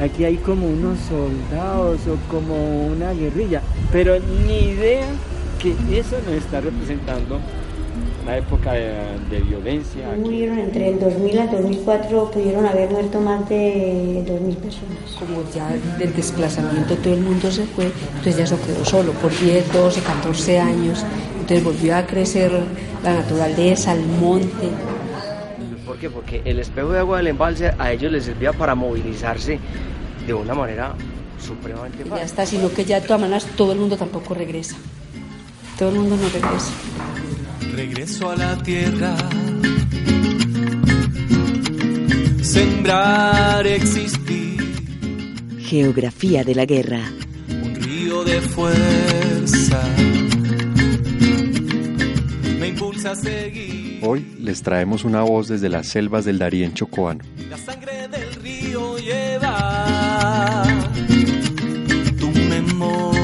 aquí hay como unos soldados o como una guerrilla, pero ni idea que eso nos está representando la época de, violencia. Murieron entre el 2000 al 2004, pudieron haber muerto más de 2.000 personas. Como ya del desplazamiento todo el mundo se fue, entonces ya se quedó solo por 10, 12, 14 años. Entonces volvió a crecer la naturaleza, el monte. ¿Por qué? Porque el espejo de agua del embalse a ellos les servía para movilizarse de una manera supremamente fácil. Ya está, sino que ya de todas maneras todo el mundo tampoco regresa. Todo el mundo no regresa regreso a la tierra. Sembrar, existir. Geografía de la guerra. Un río de fuerza. Me impulsa a seguir. Hoy les traemos una voz desde las selvas del Darién chocoano. La sangre del río lleva tu memoria.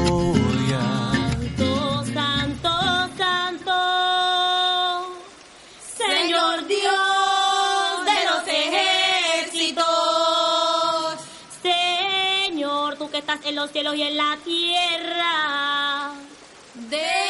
en los cielos y en la tierra. De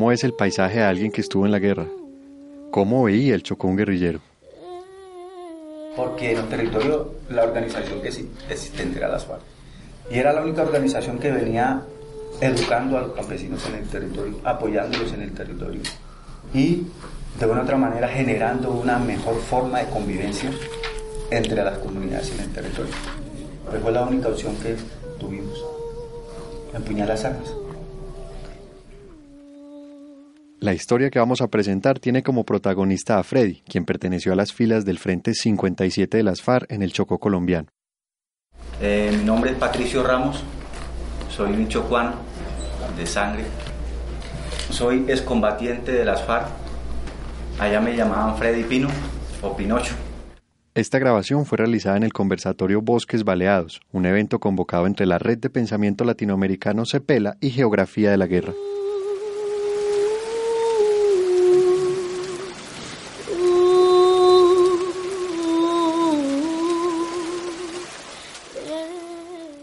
¿Cómo es el paisaje de alguien que estuvo en la guerra? ¿Cómo veía el Chocó un guerrillero? Porque en el territorio la organización que existente era las FARC. Y era la única organización que venía educando a los campesinos en el territorio, apoyándolos en el territorio. Y de una u otra manera generando una mejor forma de convivencia entre las comunidades en el territorio. Pues fue la única opción que tuvimos, empuñar las armas. La historia que vamos a presentar tiene como protagonista a Freddy, quien perteneció a las filas del Frente 57 de las FARC en el Chocó colombiano. Eh, mi nombre es Patricio Ramos, soy un chocuano de sangre, soy excombatiente de las FARC, allá me llamaban Freddy Pino o Pinocho. Esta grabación fue realizada en el conversatorio Bosques Baleados, un evento convocado entre la Red de Pensamiento Latinoamericano CEPELA y Geografía de la Guerra.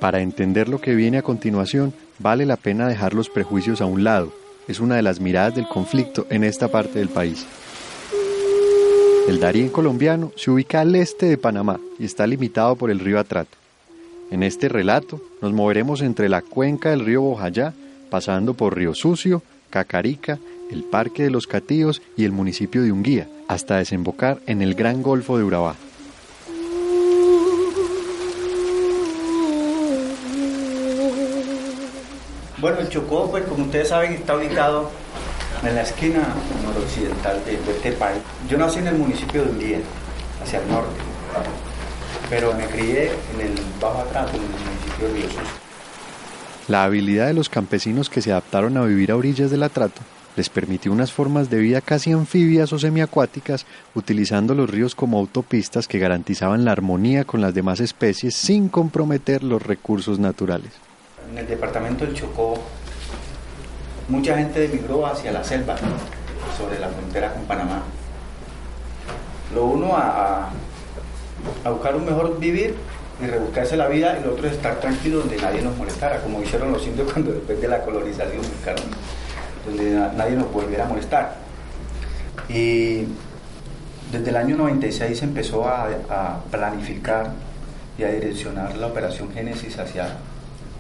Para entender lo que viene a continuación, vale la pena dejar los prejuicios a un lado. Es una de las miradas del conflicto en esta parte del país. El Darién colombiano se ubica al este de Panamá y está limitado por el río Atrato. En este relato nos moveremos entre la cuenca del río Bojayá, pasando por Río Sucio, Cacarica, el Parque de los Catíos y el municipio de Unguía, hasta desembocar en el Gran Golfo de Urabá. Bueno, el Chocó, pues como ustedes saben, está ubicado en la esquina noroccidental de, este país. Yo nací en el municipio de Undía, hacia el norte, pero me crié en el Bajo Atrato, en el municipio de Río La habilidad de los campesinos que se adaptaron a vivir a orillas del Atrato les permitió unas formas de vida casi anfibias o semiacuáticas, utilizando los ríos como autopistas que garantizaban la armonía con las demás especies sin comprometer los recursos naturales en el departamento del Chocó, mucha gente emigró hacia la selva, sobre la frontera con Panamá. Lo uno a, buscar un mejor vivir y rebuscarse la vida, y lo otro es estar tranquilo donde nadie nos molestara, como hicieron los indios cuando después de la colonización buscaron donde nadie nos volviera a molestar. Y desde el año 96 se empezó a, a planificar y a direccionar la operación Génesis hacia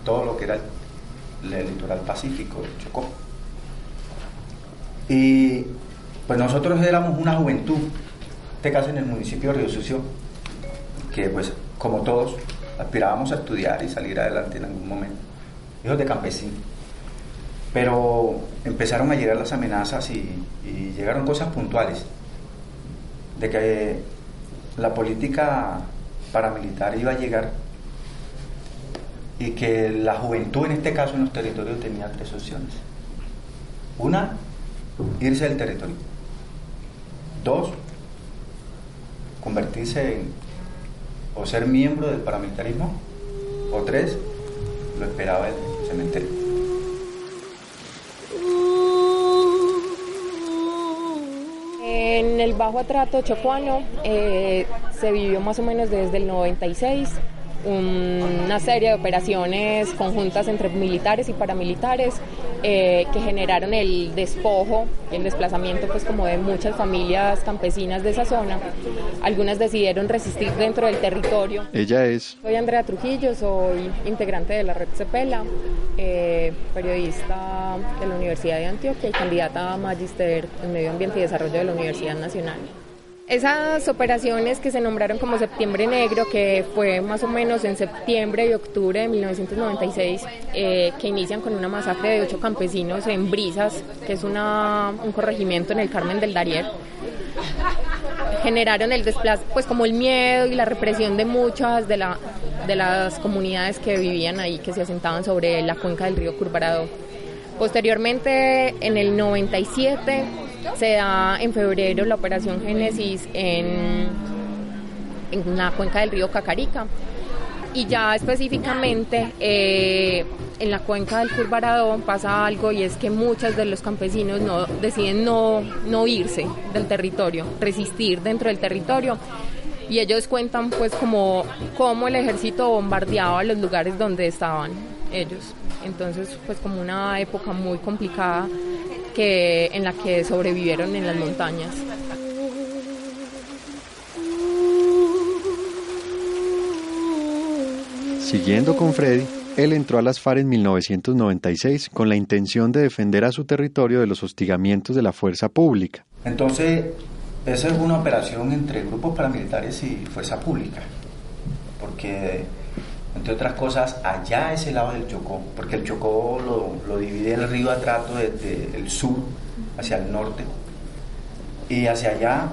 todo lo que era el, litoral pacífico Chocó. Y pues nosotros éramos una juventud, en este caso en el municipio de Río Sucio, que pues como todos aspirábamos a estudiar y salir adelante en algún momento, hijos de campesinos. Pero empezaron a llegar las amenazas y llegaron cosas puntuales, de que la política paramilitar iba a llegar y que la juventud en este caso en los territorios tenía tres opciones. Una, irse del territorio. Dos, convertirse en o ser miembro del paramilitarismo. O tres, lo esperaba el cementerio. En el Bajo Atrato Chocuano eh, se vivió más o menos desde el 96 una serie de operaciones conjuntas entre militares y paramilitares eh, que generaron el despojo, el desplazamiento pues como de muchas familias campesinas de esa zona. Algunas decidieron resistir dentro del territorio. Ella es... Soy Andrea Trujillo, soy integrante de la red Cepela, eh, periodista de la Universidad de Antioquia y candidata a Magister en Medio Ambiente y Desarrollo de la Universidad Nacional. Esas operaciones que se nombraron como Septiembre Negro, que fue más o menos en septiembre y octubre de 1996, eh, que inician con una masacre de ocho campesinos en Brisas, que es un corregimiento en el Carmen del Darier, generaron el desplazo, pues como el miedo y la represión de muchas de, la, de las comunidades que vivían ahí, que se asentaban sobre la cuenca del río Curvarado. Posteriormente, en el 97, se da en febrero la operación Génesis en, en la cuenca del río Cacarica. Y ya específicamente eh, en la cuenca del Curvarado pasa algo y es que muchos de los campesinos no, deciden no, no irse del territorio, resistir dentro del territorio. Y ellos cuentan pues como cómo el ejército bombardeaba los lugares donde estaban ellos. Entonces pues como una época muy complicada que, en la que sobrevivieron en las montañas. Siguiendo con Freddy, él entró a las FARC en 1996 con la intención de defender a su territorio de los hostigamientos de la fuerza pública. Entonces, esa es una operación entre grupos paramilitares y fuerza pública, porque entre otras cosas, allá ese lado del Chocó, porque el Chocó lo, lo divide el río Atrato desde el sur hacia el norte, y hacia allá,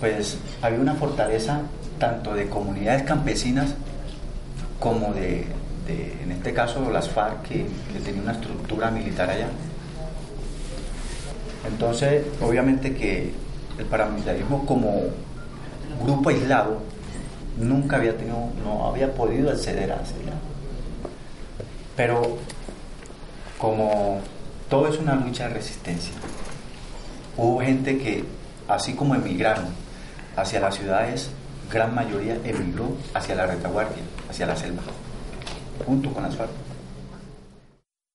pues había una fortaleza tanto de comunidades campesinas como de, en este caso, las FARC, que, que tenía una estructura militar allá. Entonces, obviamente que el paramilitarismo como grupo aislado nunca había tenido, no había podido acceder a allá. Pero como todo es una lucha de resistencia, hubo gente que, así como emigraron hacia las ciudades, gran mayoría emigró hacia la retaguardia, hacia la selva, junto con las FARC.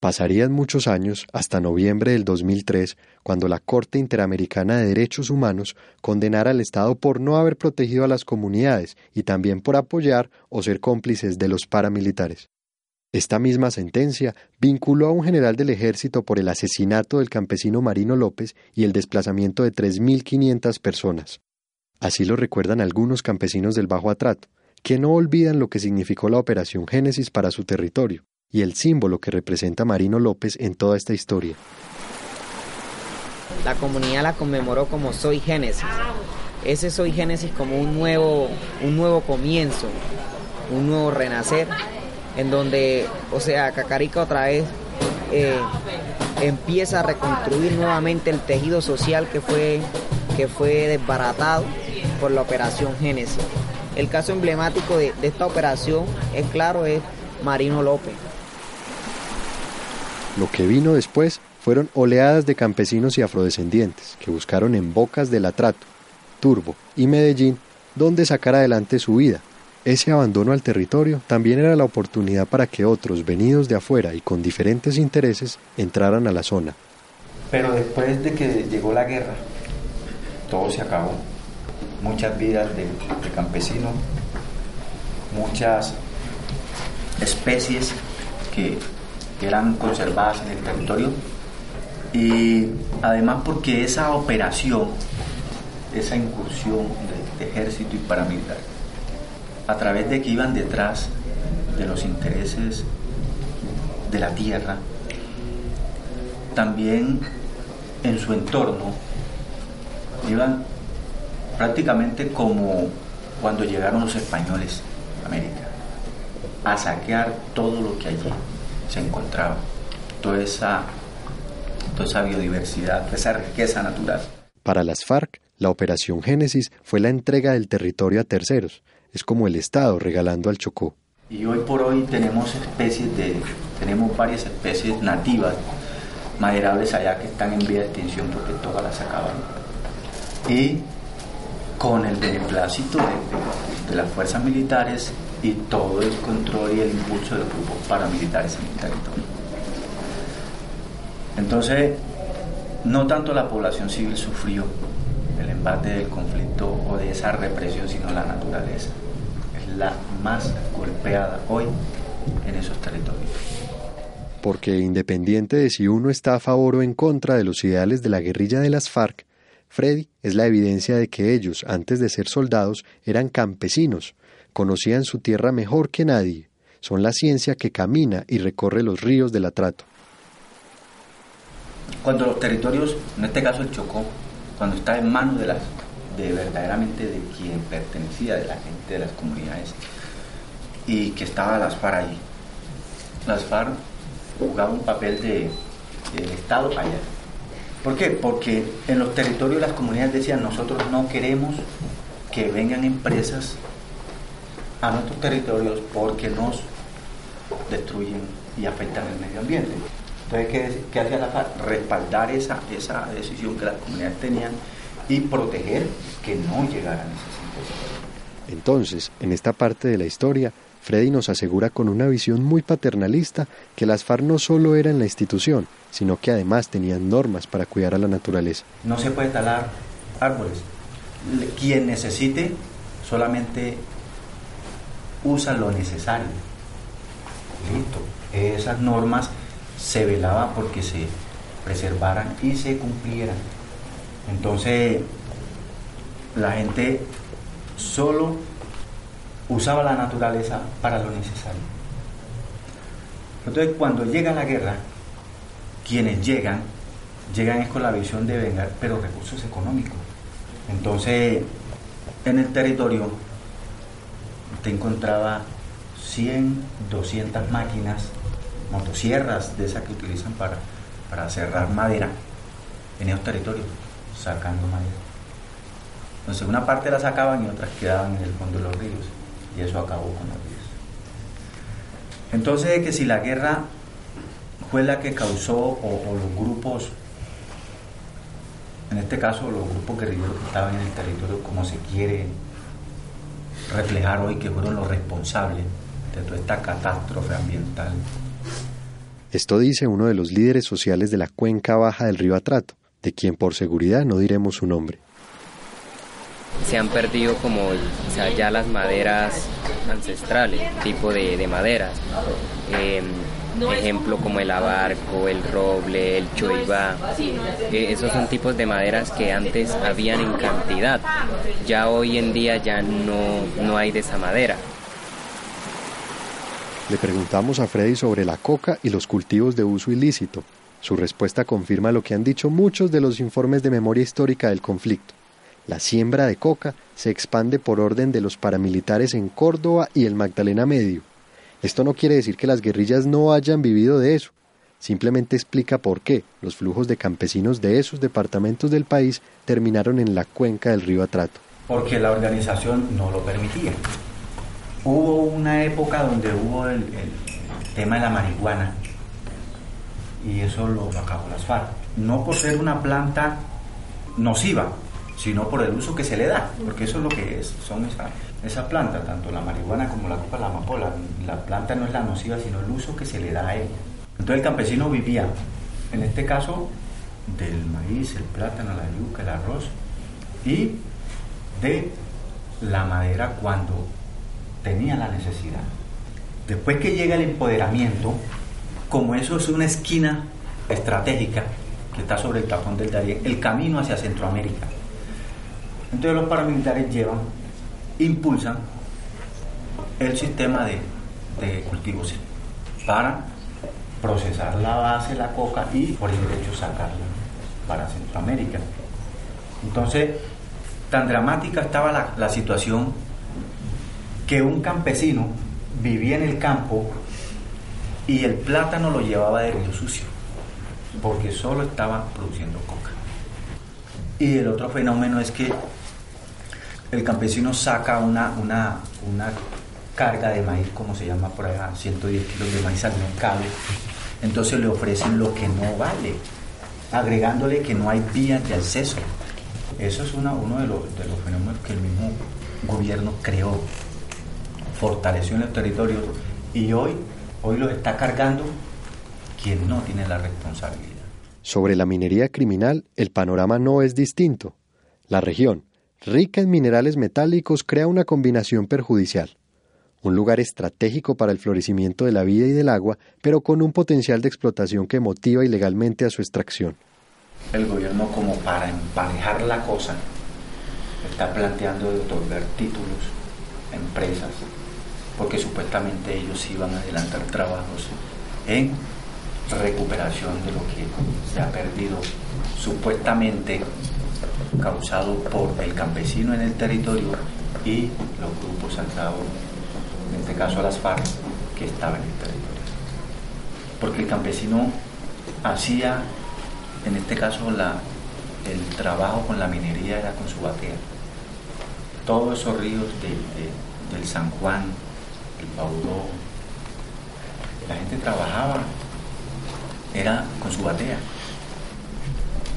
Pasarían muchos años hasta noviembre del 2003 cuando la Corte Interamericana de Derechos Humanos condenara al Estado por no haber protegido a las comunidades y también por apoyar o ser cómplices de los paramilitares. Esta misma sentencia vinculó a un general del ejército por el asesinato del campesino Marino López y el desplazamiento de 3.500 personas. Así lo recuerdan algunos campesinos del Bajo Atrato, que no olvidan lo que significó la Operación Génesis para su territorio y el símbolo que representa Marino López en toda esta historia. La comunidad la conmemoró como Soy Génesis. Ese Soy Génesis como un nuevo, un nuevo comienzo, un nuevo renacer, en donde, o sea, Cacarica otra vez eh, empieza a reconstruir nuevamente el tejido social que fue, que fue desbaratado por la operación Génesis. El caso emblemático de, de esta operación, es claro, es Marino López. Lo que vino después fueron oleadas de campesinos y afrodescendientes que buscaron en Bocas del Atrato, Turbo y Medellín donde sacar adelante su vida. Ese abandono al territorio también era la oportunidad para que otros venidos de afuera y con diferentes intereses entraran a la zona. Pero después de que llegó la guerra, todo se acabó. Muchas vidas de campesinos, muchas especies que eran conservadas en el territorio. Y además porque esa operación, esa incursión de, ejército y paramilitar, a través de que iban detrás de los intereses de la tierra, también en su entorno iban prácticamente como cuando llegaron los españoles a América, a saquear todo lo que allí se encontraba, toda esa, toda esa biodiversidad, esa riqueza natural. Para las FARC, la Operación Génesis fue la entrega del territorio a terceros. Es como el Estado regalando al Chocó. Y hoy por hoy tenemos especies de, tenemos varias especies nativas maderables allá que están en vía de extinción porque todas las acaban. Y con el beneplácito de, de las fuerzas militares y todo el control y el impulso de grupos paramilitares en el territorio. Entonces, no tanto la población civil sufrió el embate del conflicto o de esa represión, sino la naturaleza. Es la más golpeada hoy en esos territorios. Porque independiente de si uno está a favor o en contra de los ideales de la guerrilla de las FARC, Freddy es la evidencia de que ellos, antes de ser soldados, eran campesinos, conocían su tierra mejor que nadie, son la ciencia que camina y recorre los ríos del atrato. Cuando los territorios, en este caso el Chocó, cuando está en manos de las, de verdaderamente de quien pertenecía, de la gente de las comunidades, y que estaba las FARC allí. Las FARC jugaban un papel de, de Estado allá. ¿Por qué? Porque en los territorios las comunidades decían, nosotros no queremos que vengan empresas a nuestros territorios porque nos destruyen y afectan el medio ambiente. Entonces, ¿qué, qué hacía la FARC? Respaldar esa, esa decisión que las comunidades tenían y proteger que no llegaran esas. Entonces, en esta parte de la historia, Freddy nos asegura con una visión muy paternalista que las FARC no solo eran la institución, sino que además tenían normas para cuidar a la naturaleza. No se puede talar árboles. Quien necesite solamente usa lo necesario. Listo. Esas normas se velaban porque se preservaran y se cumplieran. Entonces, la gente solo usaba la naturaleza para lo necesario. Entonces, cuando llega la guerra, quienes llegan, llegan es con la visión de vengar, pero recursos económicos. Entonces, en el territorio, usted encontraba 100, 200 máquinas, motosierras de esas que utilizan para, para cerrar madera en esos territorios, sacando madera. Entonces, una parte la sacaban y otras quedaban en el fondo de los ríos, y eso acabó con los ríos. Entonces, que si la guerra fue la que causó, o, o, los grupos, en este caso los grupos guerrilleros que estaban en el territorio, como se quiere reflejar hoy, que fueron los responsables de toda esta catástrofe ambiental. Esto dice uno de los líderes sociales de la cuenca baja del río Atrato, de quien por seguridad no diremos su nombre. Se han perdido como o sea, ya las maderas ancestrales, tipo de, de maderas. Eh, ejemplo como el abarco, el roble, el choibá. Eh, esos son tipos de maderas que antes habían en cantidad. Ya hoy en día ya no, no hay de esa madera. Le preguntamos a Freddy sobre la coca y los cultivos de uso ilícito. Su respuesta confirma lo que han dicho muchos de los informes de memoria histórica del conflicto. La siembra de coca se expande por orden de los paramilitares en Córdoba y el Magdalena Medio. Esto no quiere decir que las guerrillas no hayan vivido de eso, simplemente explica por qué los flujos de campesinos de esos departamentos del país terminaron en la cuenca del río Atrato. Porque la organización no lo permitía. Hubo una época donde hubo el, tema de la marihuana y eso lo acabó las FARC. No por ser una planta nociva, sino por el uso que se le da, porque eso es lo que es, son esa, planta, tanto la marihuana como la copa, la amapola. La planta no es la nociva, sino el uso que se le da a ella. Entonces el campesino vivía, en este caso, del maíz, el plátano, la yuca, el arroz y de la madera cuando tenía la necesidad. Después que llega el empoderamiento, como eso es una esquina estratégica que está sobre el tapón del Darién, el camino hacia Centroamérica. Entonces los paramilitares llevan, impulsan el sistema de, de cultivos para procesar la base, la coca y por el derecho sacarla para Centroamérica. Entonces, tan dramática estaba la, la situación que un campesino vivía en el campo y el plátano lo llevaba de Río Sucio, porque solo estaba produciendo coca. Y el otro fenómeno es que el campesino saca una, una, una carga de maíz, como se llama por allá, 110 kilos de maíz al mercado, entonces le ofrecen lo que no vale, agregándole que no hay vías de acceso. Eso es una, uno de los, de los fenómenos que el mismo gobierno creó, fortaleció en los territorios y hoy, hoy los está cargando quien no tiene la responsabilidad. Sobre la minería criminal, el panorama no es distinto. La región, rica en minerales metálicos, crea una combinación perjudicial. Un lugar estratégico para el florecimiento de la vida y del agua, pero con un potencial de explotación que motiva ilegalmente a su extracción. El gobierno, como para emparejar la cosa, está planteando de otorgar títulos a empresas, porque supuestamente ellos iban a adelantar trabajos en recuperación de lo que se ha perdido supuestamente causado por el campesino en el territorio y los grupos alzados, en este caso las FARC, que estaban en el territorio. Porque el campesino hacía, en este caso, la, el trabajo con la minería era con su batea. Todos esos ríos de, del San Juan, el Paudó, la gente trabajaba era con su batea.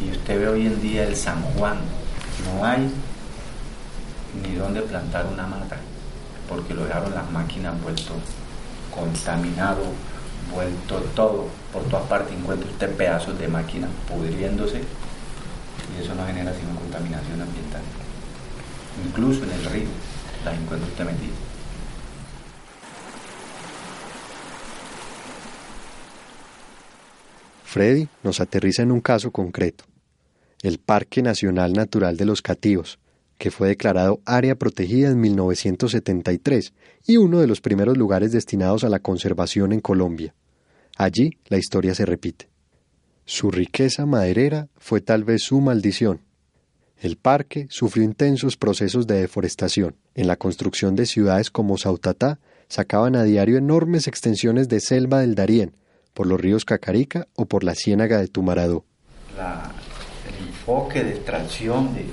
Y usted ve hoy en día el San Juan, no hay ni dónde plantar una mata, porque lo dejaron las máquinas vuelto contaminado, vuelto todo, por todas partes encuentra usted pedazos de máquinas pudriéndose y eso no genera sino contaminación ambiental. Incluso en el río las encuentra usted metidas. Freddy nos aterriza en un caso concreto, el Parque Nacional Natural de los Cativos, que fue declarado área protegida en 1973 y uno de los primeros lugares destinados a la conservación en Colombia. Allí la historia se repite. Su riqueza maderera fue tal vez su maldición. El parque sufrió intensos procesos de deforestación. En la construcción de ciudades como Sautatá sacaban a diario enormes extensiones de selva del Darién, por los ríos Cacarica o por la ciénaga de Tumaradó. el enfoque de extracción de,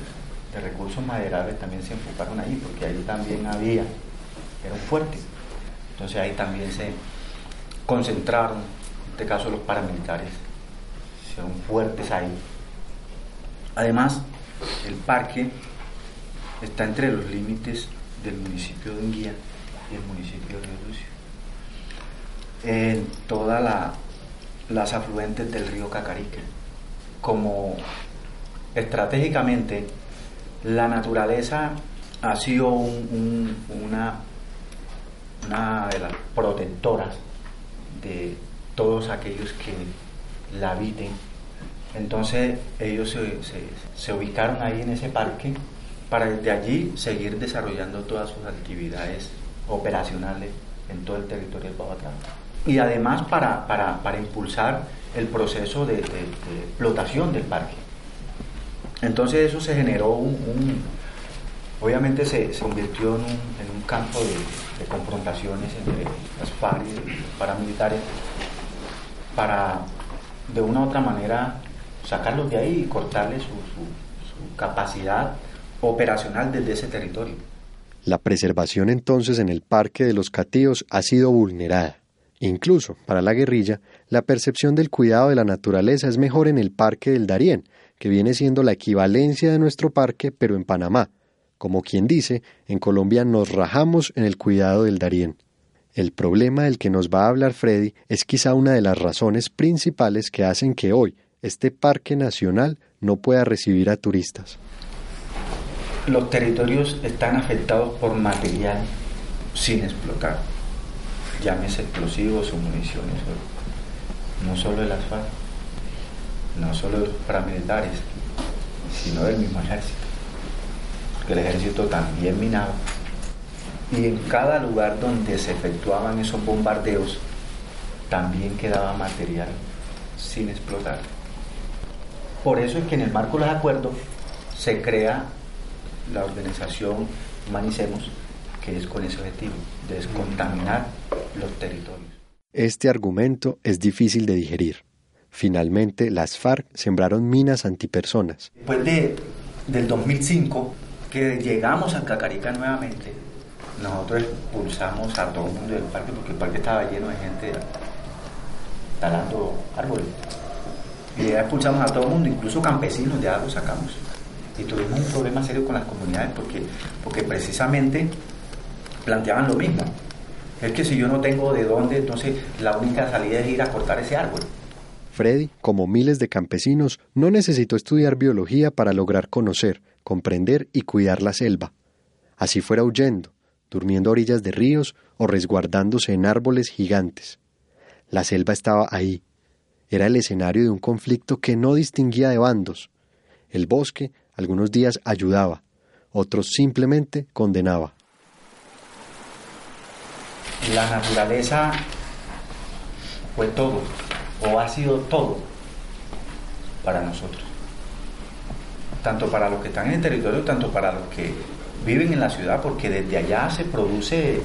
recursos maderables también se enfocaron ahí, porque ahí también había, era un fuerte. Entonces ahí también se concentraron, en este caso los paramilitares, son fuertes ahí. Además, el parque está entre los límites del municipio de Unguía y el municipio de Lucio en todas las afluentes del río Cacarica. Como estratégicamente la naturaleza ha sido una, una de las protectoras de todos aquellos que la habiten. Entonces ellos se, ubicaron ahí en ese parque para desde allí seguir desarrollando todas sus actividades operacionales en todo el territorio de Babatán y además para, para, impulsar el proceso de, explotación del parque. Entonces eso se generó un, obviamente se, se, convirtió en un, en un campo de, confrontaciones entre las FARC y los paramilitares para de una u otra manera sacarlos de ahí y cortarles su, su capacidad operacional desde ese territorio. La preservación entonces en el Parque de los Catíos ha sido vulnerada. Incluso, para la guerrilla, la percepción del cuidado de la naturaleza es mejor en el Parque del Darién, que viene siendo la equivalencia de nuestro parque, pero en Panamá. Como quien dice, en Colombia nos rajamos en el cuidado del Darién. El problema del que nos va a hablar Freddy es quizá una de las razones principales que hacen que hoy este parque nacional no pueda recibir a turistas. Los territorios están afectados por material sin explotar llámese explosivos o municiones, no solo de las FARC, no solo de los paramilitares, sino del mismo ejército, porque el ejército también minaba. Y en cada lugar donde se efectuaban esos bombardeos, también quedaba material sin explotar. Por eso es que en el marco de los acuerdos se crea la organización Humanicemos, que es con ese objetivo, descontaminar los territorios. Este argumento es difícil de digerir. Finalmente, las FARC sembraron minas antipersonas. Después de del 2005, que llegamos a Cacarica nuevamente, nosotros expulsamos a todo el mundo del parque porque el parque estaba lleno de gente talando árboles. Y ya expulsamos a todo el mundo, incluso campesinos ya los sacamos. Y tuvimos un problema serio con las comunidades porque, porque precisamente planteaban lo mismo. Es que si yo no tengo de dónde, entonces la única salida es ir a cortar ese árbol. Freddy, como miles de campesinos, no necesitó estudiar biología para lograr conocer, comprender y cuidar la selva. Así fuera huyendo, durmiendo a orillas de ríos o resguardándose en árboles gigantes. La selva estaba ahí. Era el escenario de un conflicto que no distinguía de bandos. El bosque algunos días ayudaba, otros simplemente condenaba. La naturaleza fue todo, o ha sido todo para nosotros. Tanto para los que están en el territorio, tanto para los que viven en la ciudad, porque desde allá se produce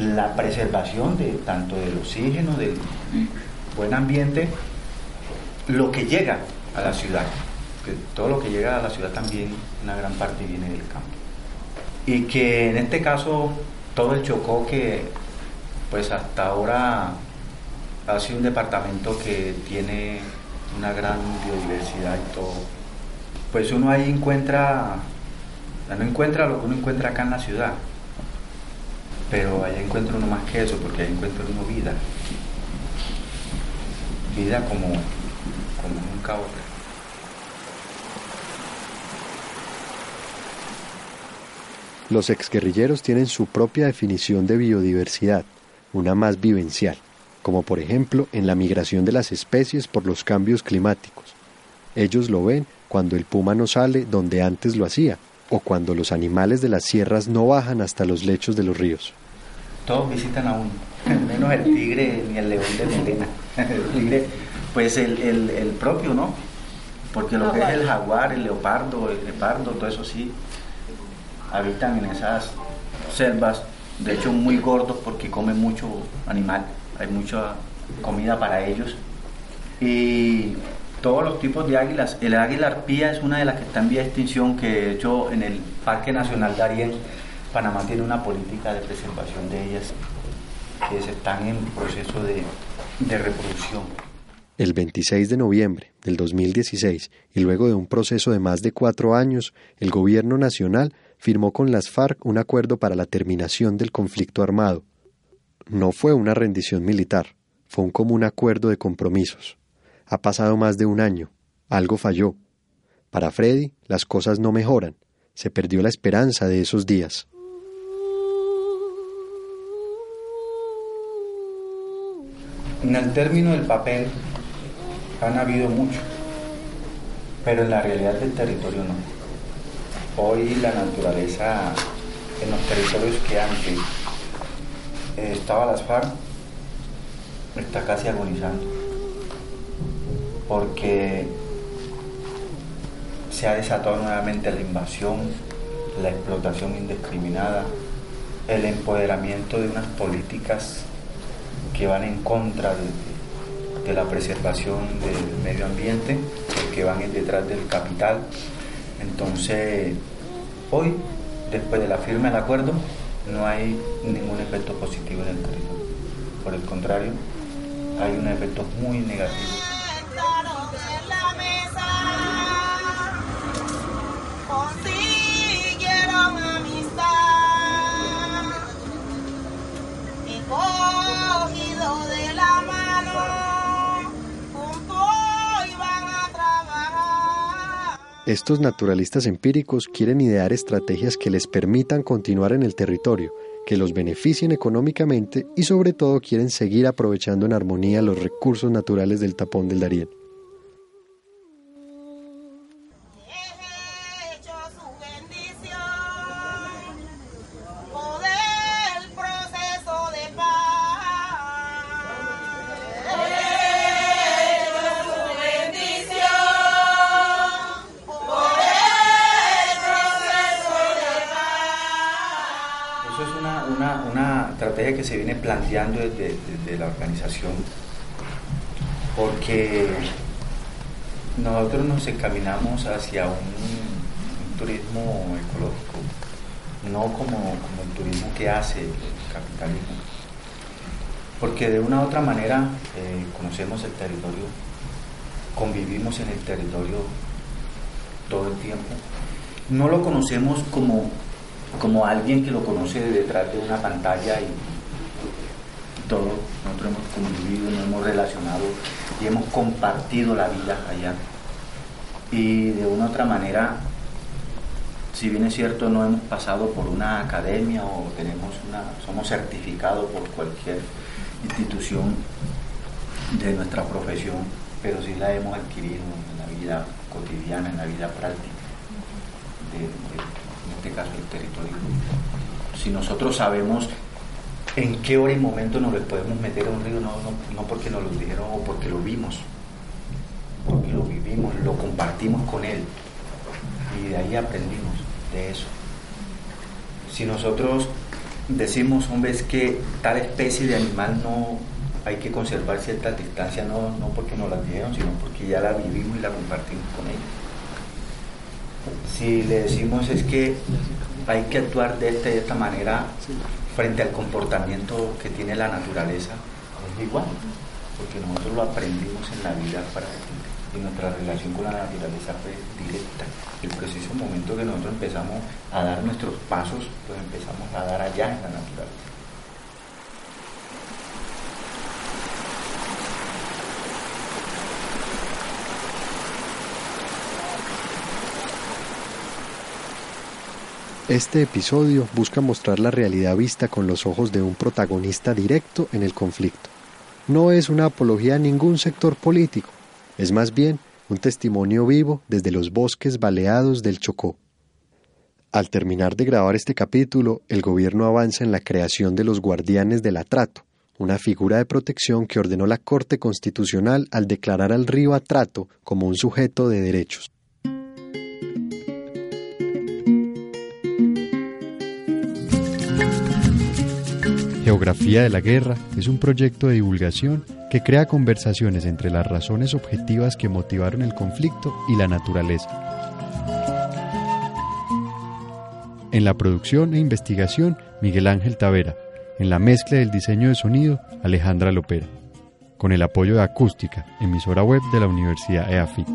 la preservación de tanto del oxígeno, del buen ambiente, lo que llega a la ciudad. Que todo lo que llega a la ciudad también, una gran parte viene del campo. Y que en este caso todo el Chocó que pues hasta ahora ha sido un departamento que tiene una gran biodiversidad y todo. Pues uno ahí encuentra, no encuentra lo que uno encuentra acá en la ciudad, pero ahí encuentra uno más que eso, porque ahí encuentra uno vida. Vida como, como nunca otra. Los exguerrilleros tienen su propia definición de biodiversidad, una más vivencial, como por ejemplo en la migración de las especies por los cambios climáticos. Ellos lo ven cuando el puma no sale donde antes lo hacía, o cuando los animales de las sierras no bajan hasta los lechos de los ríos. Todos visitan a uno, menos el tigre ni el león de melena. El tigre, pues el, el, el propio, ¿no? Porque lo que es el jaguar, el leopardo, el leopardo, todo eso sí, habitan en esas selvas, de hecho muy gordos porque comen mucho animal, hay mucha comida para ellos. Y todos los tipos de águilas, el águila arpía es una de las que está en vía de extinción, que de hecho en el Parque Nacional Darién, Panamá tiene una política de preservación de ellas que están en proceso de, de reproducción. El 26 de noviembre del 2016, y luego de un proceso de más de cuatro años, el Gobierno Nacional firmó con las FARC un acuerdo para la terminación del conflicto armado. No fue una rendición militar, fue un común acuerdo de compromisos. Ha pasado más de un año, algo falló. Para Freddy, las cosas no mejoran, se perdió la esperanza de esos días. En el término del papel han habido mucho, pero en la realidad del territorio no. Hoy la naturaleza en los territorios que antes eh, estaba las FARC está casi agonizando, porque se ha desatado nuevamente la invasión, la explotación indiscriminada, el empoderamiento de unas políticas que van en contra de, de la preservación del medio ambiente, que van detrás del capital. Entonces, hoy, después de la firma del acuerdo, no hay ningún efecto positivo en el territorio. Por el contrario, hay un efecto muy negativo. Estos naturalistas empíricos quieren idear estrategias que les permitan continuar en el territorio, que los beneficien económicamente y sobre todo quieren seguir aprovechando en armonía los recursos naturales del tapón del Darién. Se viene planteando desde, la organización, porque nosotros nos encaminamos hacia un turismo ecológico, no como, como el turismo que hace el capitalismo, porque de una u otra manera eh, conocemos el territorio, convivimos en el territorio todo el tiempo, no lo conocemos como, como alguien que lo conoce detrás de una pantalla y hemos convivido, nos hemos relacionado y hemos compartido la vida allá. Y de una u otra manera, si bien es cierto, no hemos pasado por una academia o tenemos una, somos certificados por cualquier institución de nuestra profesión, pero sí la hemos adquirido en la vida cotidiana, en la vida práctica, de, en este caso el territorio. Si nosotros sabemos en qué hora y momento nos podemos meter a un río, no, no, no porque nos lo dijeron o porque lo vimos, porque lo vivimos, lo compartimos con él y de ahí aprendimos de eso. Si nosotros decimos, hombre, es que tal especie de animal no hay que conservar cierta distancia, no, no porque nos la dieron, sino porque ya la vivimos y la compartimos con ella. Si le decimos es que hay que actuar de esta, de esta manera frente al comportamiento que tiene la naturaleza, es igual, porque nosotros lo aprendimos en la vida práctica y nuestra relación con la naturaleza fue directa. El preciso momento que nosotros empezamos a dar nuestros pasos, pues empezamos a dar allá en la naturaleza. Este episodio busca mostrar la realidad vista con los ojos de un protagonista directo en el conflicto. No es una apología a ningún sector político, es más bien un testimonio vivo desde los bosques baleados del Chocó. Al terminar de grabar este capítulo, el gobierno avanza en la creación de los guardianes del Atrato, una figura de protección que ordenó la Corte Constitucional al declarar al río Atrato como un sujeto de derechos. Geografía de la Guerra es un proyecto de divulgación que crea conversaciones entre las razones objetivas que motivaron el conflicto y la naturaleza. En la producción e investigación, Miguel Ángel Tavera. En la mezcla del diseño de sonido, Alejandra Lopera. Con el apoyo de Acústica, emisora web de la Universidad EAFIT.